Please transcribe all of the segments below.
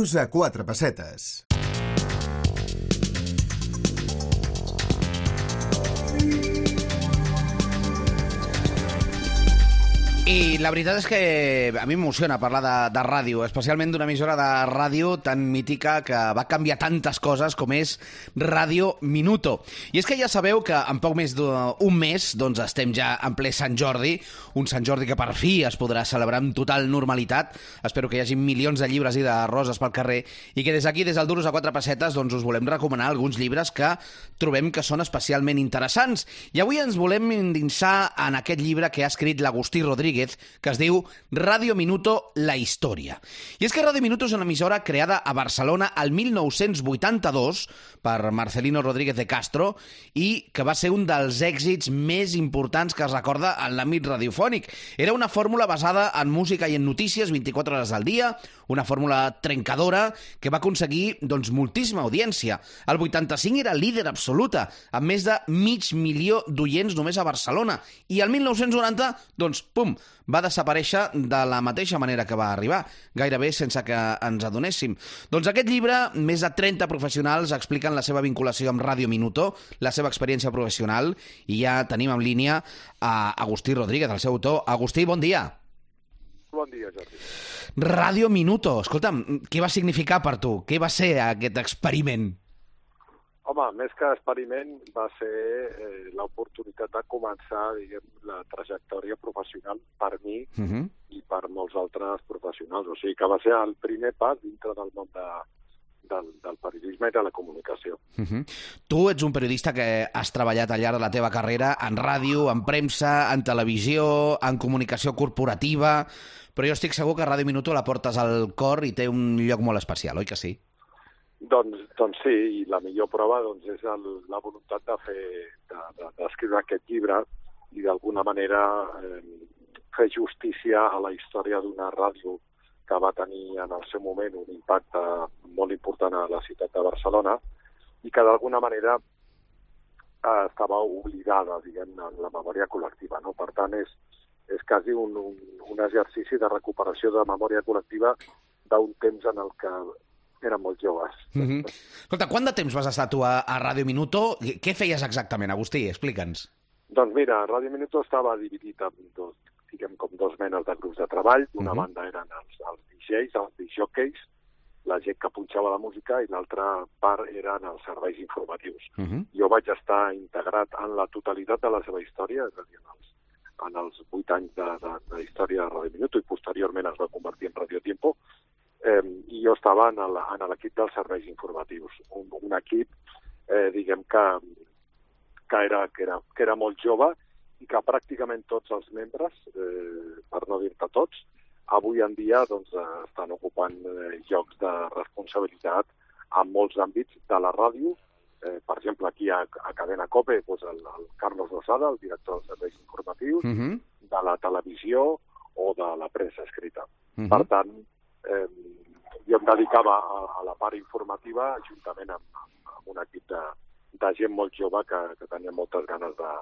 duros a quatre pessetes. I la veritat és que a mi m'emociona parlar de, de ràdio, especialment d'una emissora de ràdio tan mítica que va canviar tantes coses com és Ràdio Minuto. I és que ja sabeu que en poc més d'un mes doncs estem ja en ple Sant Jordi, un Sant Jordi que per fi es podrà celebrar amb total normalitat. Espero que hi hagi milions de llibres i de roses pel carrer i que des d'aquí, des del Duros a quatre pessetes, doncs us volem recomanar alguns llibres que trobem que són especialment interessants. I avui ens volem endinsar en aquest llibre que ha escrit l'Agustí Rodríguez Rodríguez, que es diu Radio Minuto, la història. I és que Radio Minuto és una emissora creada a Barcelona al 1982 per Marcelino Rodríguez de Castro i que va ser un dels èxits més importants que es recorda en l'àmbit radiofònic. Era una fórmula basada en música i en notícies 24 hores al dia, una fórmula trencadora que va aconseguir doncs, moltíssima audiència. El 85 era líder absoluta, amb més de mig milió d'oients només a Barcelona. I el 1990, doncs, pum, va desaparèixer de la mateixa manera que va arribar, gairebé sense que ens adonéssim. Doncs aquest llibre, més de 30 professionals expliquen la seva vinculació amb Radio Minuto, la seva experiència professional, i ja tenim en línia a Agustí Rodríguez, el seu autor. Agustí, bon dia. Bon dia, Jordi. Radio Minuto, escolta'm, què va significar per tu? Què va ser aquest experiment? Home, més que experiment, va ser eh, l'oportunitat de començar diguem, la trajectòria professional per mi uh -huh. i per molts altres professionals. O sigui que va ser el primer pas dintre del món de, del, del periodisme i de la comunicació. Uh -huh. Tu ets un periodista que has treballat al llarg de la teva carrera en ràdio, en premsa, en televisió, en comunicació corporativa, però jo estic segur que Ràdio Minuto la portes al cor i té un lloc molt especial, oi que sí? Doncs, doncs sí, i la millor prova doncs, és el, la voluntat de fer d'escriure de, de, aquest llibre i d'alguna manera eh, fer justícia a la història d'una ràdio que va tenir en el seu moment un impacte molt important a la ciutat de Barcelona i que d'alguna manera eh, estava oblidada, diguem en la memòria col·lectiva. No? Per tant, és, és quasi un, un, un exercici de recuperació de memòria col·lectiva d'un temps en el que eren molt joves. Mm -hmm. Escolta, quant de temps vas estar tu a, a Radio Minuto? Què feies exactament, Agustí? Explica'ns. Doncs mira, Radio Minuto estava dividit en dos, diguem, com dos menes de grups de treball. Una mm -hmm. banda eren els, els DJs, els DJs, la gent que punxava la música, i l'altra part eren els serveis informatius. Uh -huh. Jo vaig estar integrat en la totalitat de la seva història, és a dir, en els, en els vuit anys de, de, de història de Radio Minuto, i posteriorment es va convertir en Radio Tiempo, eh, i jo estava en l'equip dels serveis informatius, un, un equip, eh, diguem que, que, era, que, era, que era molt jove i que pràcticament tots els membres, eh, per no dir-te tots, avui en dia doncs, estan ocupant eh, llocs de responsabilitat en molts àmbits de la ràdio. Eh, per exemple, aquí a, a Cadena COPE, doncs el, el Carlos Rosada, el director dels serveis informatius, uh -huh. de la televisió o de la premsa escrita. Uh -huh. Per tant, jo em dedicava a, a la part informativa juntament amb, amb un equip de, de gent molt jove que, que tenia moltes ganes de,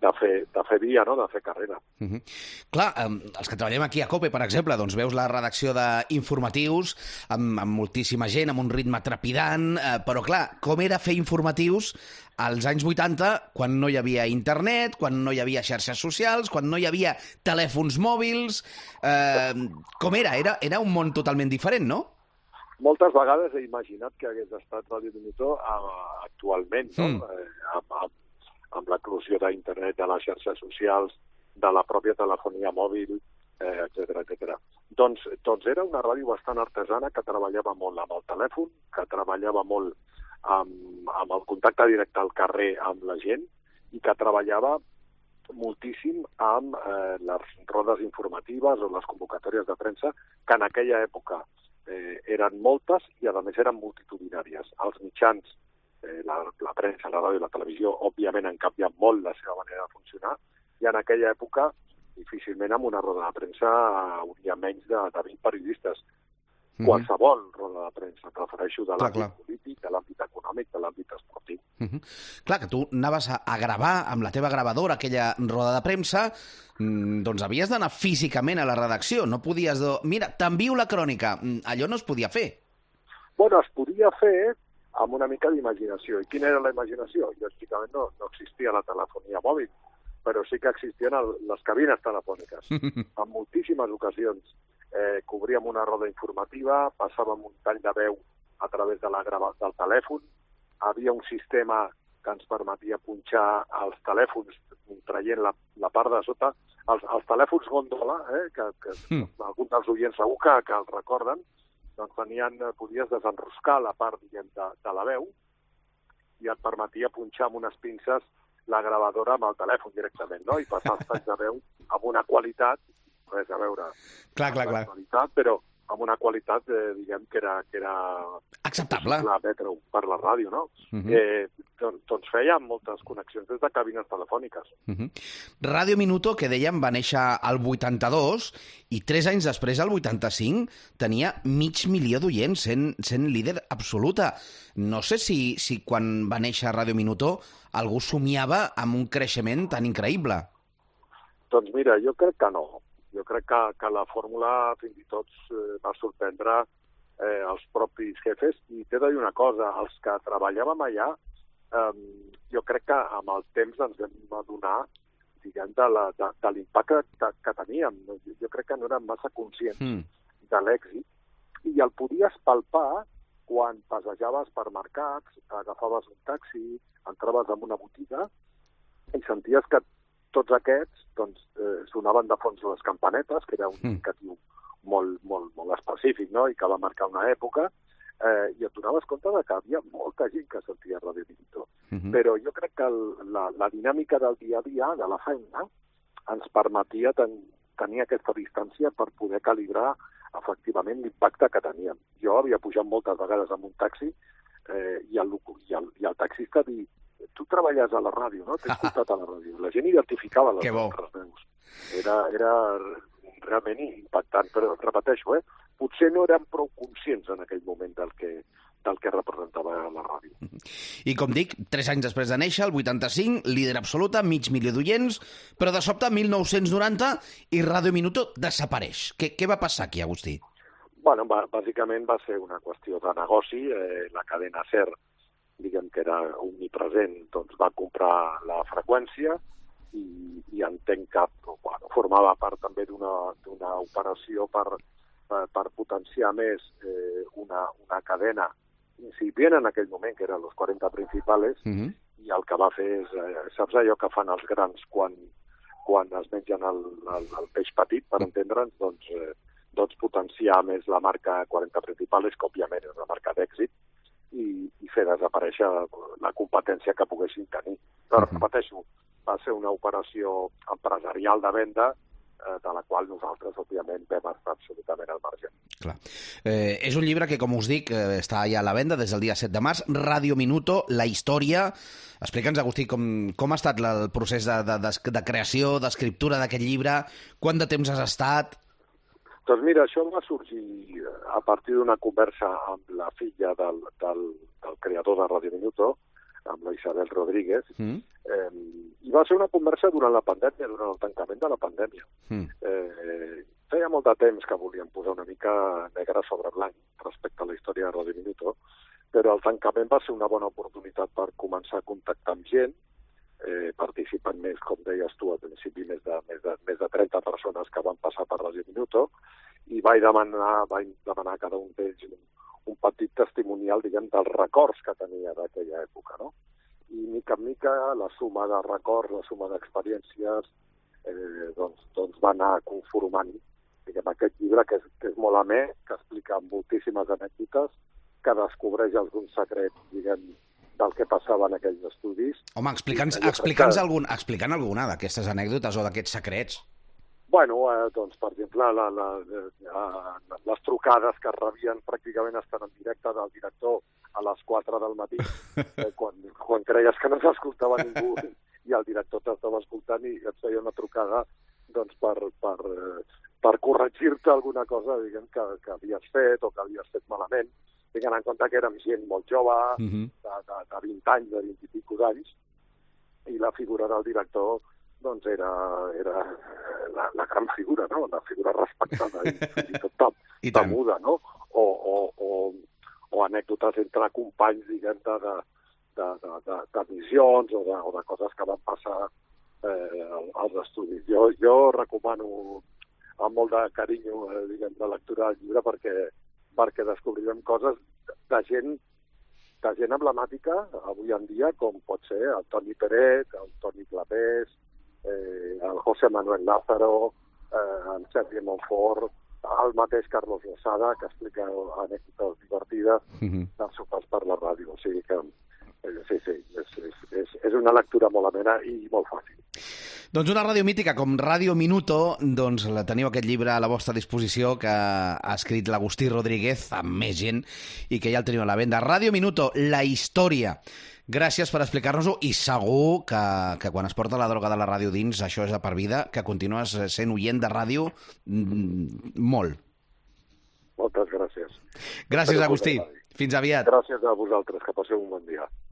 de fer, de fer via, no? de fer carrera. Uh -huh. Clar, eh, els que treballem aquí a COPE, per exemple, doncs veus la redacció d'informatius amb, amb moltíssima gent, amb un ritme trepidant, eh, però clar, com era fer informatius als anys 80, quan no hi havia internet, quan no hi havia xarxes socials, quan no hi havia telèfons mòbils... Eh, com era? era? Era un món totalment diferent, no? Moltes vegades he imaginat que hagués estat Ràdio Monitor uh, actualment, no? Mm. Eh, amb, amb amb l'eclusió d'internet, de les xarxes socials, de la pròpia telefonia mòbil, eh, etc etc. Doncs, doncs era una ràdio bastant artesana que treballava molt amb el telèfon, que treballava molt amb, amb el contacte directe al carrer amb la gent i que treballava moltíssim amb eh, les rodes informatives o les convocatòries de premsa, que en aquella època eh, eren moltes i, a més, eren multitudinàries. Els mitjans eh, la, la premsa, la ràdio i la televisió, òbviament han canviat molt la seva manera de funcionar, i en aquella època difícilment amb una roda de premsa hauria menys de, de 20 periodistes. Mm -hmm. Qualsevol roda de premsa, prefereixo de l'àmbit polític, de l'àmbit econòmic, de l'àmbit esportiu. Mm -hmm. Clar, que tu anaves a, a gravar amb la teva gravadora aquella roda de premsa, mm, doncs havies d'anar físicament a la redacció, no podies... Do... Mira, t'envio la crònica. Mm, allò no es podia fer. Bueno, es podia fer amb una mica d'imaginació. I quina era la imaginació? Lògicament no, no existia la telefonia mòbil, però sí que existien el, les cabines telefòniques. en moltíssimes ocasions eh, cobríem una roda informativa, passàvem un tall de veu a través de la grava del telèfon, havia un sistema que ens permetia punxar els telèfons traient la, la part de sota, els, els telèfons gondola, eh, que, que mm. alguns dels oients segur que, que els recorden, doncs tenien, podies desenroscar la part, diguem, de, de la veu i et permetia punxar amb unes pinces la gravadora amb el telèfon directament, no? I passar els talls de veu amb una qualitat, res a veure clar, clar, clar. qualitat, però amb una qualitat, eh, diguem, que era, que era acceptable emetre per la ràdio, no? Uh -huh. eh, doncs, doncs feia moltes connexions des de cabines telefòniques. Uh -huh. Ràdio Minuto, que dèiem, va néixer al 82 i tres anys després, al 85, tenia mig milió d'oients, sent, sent líder absoluta. No sé si, si quan va néixer Ràdio Minuto algú somiava amb un creixement tan increïble. Doncs mira, jo crec que no jo crec que, que la fórmula fins i tot eh, va sorprendre eh, els propis jefes i t'he de dir una cosa, els que treballàvem allà eh, jo crec que amb el temps ens vam adonar diguem, de, l'impacte que, que teníem. Jo crec que no érem massa conscients mm. de l'èxit i el podies palpar quan passejaves per mercats, agafaves un taxi, entraves en una botiga i senties que tots aquests doncs, eh, sonaven de fons les campanetes, que era un mm. indicatiu molt, molt, molt específic no? i que va marcar una època, eh, i et donaves compte de que havia molta gent que sentia Radio Pinto. Mm -hmm. Però jo crec que el, la, la dinàmica del dia a dia, de la feina, ens permetia ten, tenir aquesta distància per poder calibrar efectivament l'impacte que teníem. Jo havia pujat moltes vegades amb un taxi eh, i, el, i, el, i el taxista dir tu treballes a la ràdio, no? T'he escoltat a la ràdio. La gent identificava les nostres veus. Era, era realment impactant, però repeteixo, eh? potser no érem prou conscients en aquell moment del que, del que representava la ràdio. I com dic, tres anys després de néixer, el 85, líder absoluta, mig milió d'oients, però de sobte, 1990, i Ràdio Minuto desapareix. Què, què va passar aquí, Agustí? Bueno, bàsicament va ser una qüestió de negoci. Eh, la cadena SER diguem que era omnipresent, doncs va comprar la freqüència i, i entenc que bueno, formava part també d'una operació per, per, per potenciar més eh, una, una cadena incipient en aquell moment, que eren els 40 principals, uh -huh. i el que va fer és, eh, saps allò que fan els grans quan, quan es mengen el, el, el peix petit, per entendre'ns, doncs, eh, doncs potenciar més la marca 40 principals, que òbviament és una marca d'èxit, i, i fer desaparèixer la competència que poguessin tenir. Però, uh -huh. repeteixo, va ser una operació empresarial de venda eh, de la qual nosaltres, òbviament, vam estar absolutament al marge. Clar. Eh, és un llibre que, com us dic, eh, està ja a la venda des del dia 7 de març, Radio Minuto, la història... Explica'ns, Agustí, com, com ha estat el procés de, de, de, de creació, d'escriptura d'aquest llibre, quant de temps has estat, doncs mira, això va sorgir a partir d'una conversa amb la filla del, del, del creador de Radio Minuto, amb la Isabel Rodríguez, mm. eh, i va ser una conversa durant la pandèmia, durant el tancament de la pandèmia. Mm. Eh, feia molt de temps que volíem posar una mica negre sobre blanc respecte a la història de Radio Minuto, però el tancament va ser una bona oportunitat per començar a contactar amb gent, eh, participen més, com deies tu al principi, més de, més, de, més de 30 persones que van passar per Radio Minuto, i vaig demanar, vaig demanar a cada un d'ells un, un petit testimonial, diguem, dels records que tenia d'aquella època, no? I mica en mica la suma de records, la suma d'experiències, eh, doncs, doncs va anar conformant diguem, aquest llibre que és, que és molt amè, que explica moltíssimes anècdotes, que descobreix alguns secrets, diguem, del que passava en aquells estudis. Home, explica'ns explica que... algun, explicant alguna d'aquestes anècdotes o d'aquests secrets. Bueno, eh, doncs, per exemple, la, la, la, les trucades que rebien pràcticament estan en directe del director a les 4 del matí, eh, quan, quan creies que no s'escoltava ningú i el director t'estava escoltant i et feia una trucada doncs, per, per, per corregir-te alguna cosa diguem, que, que havies fet o que havies fet malament tinguent en compte que érem gent molt jove, uh mhm. -huh. de, de, de 20 anys, de 20 i pico d'anys, i la figura del director doncs era, era la, la gran figura, no? la figura respectada i i tot temuda, no? O, o, o, o anècdotes entre companys, diguem, de, de, de, de, de, de missions o de, o de coses que van passar eh, als estudis. Jo, jo recomano amb molt de carinyo, eh, diguem, de lectura del llibre perquè, perquè descobrirem coses de gent de gent emblemàtica avui en dia, com pot ser el Toni Peret, el Toni Clapés, eh, el José Manuel Lázaro, eh, en Sergi Montfort, el mateix Carlos Lozada, que explica anècdotes divertides Uh -huh. dels sopars per la ràdio. O sigui que, eh, sí, sí, és, és, és, és una lectura molt amena i molt fàcil. Doncs una ràdio mítica com Ràdio Minuto, doncs la teniu aquest llibre a la vostra disposició que ha escrit l'Agustí Rodríguez amb més gent i que ja el teniu a la venda. Ràdio Minuto, la història. Gràcies per explicar-nos-ho i segur que, que quan es porta la droga de la ràdio dins, això és a per vida, que continues sent oient de ràdio mm, molt. Moltes gràcies. Gràcies, Agustí. Fins aviat. Gràcies a vosaltres, que passeu un bon dia.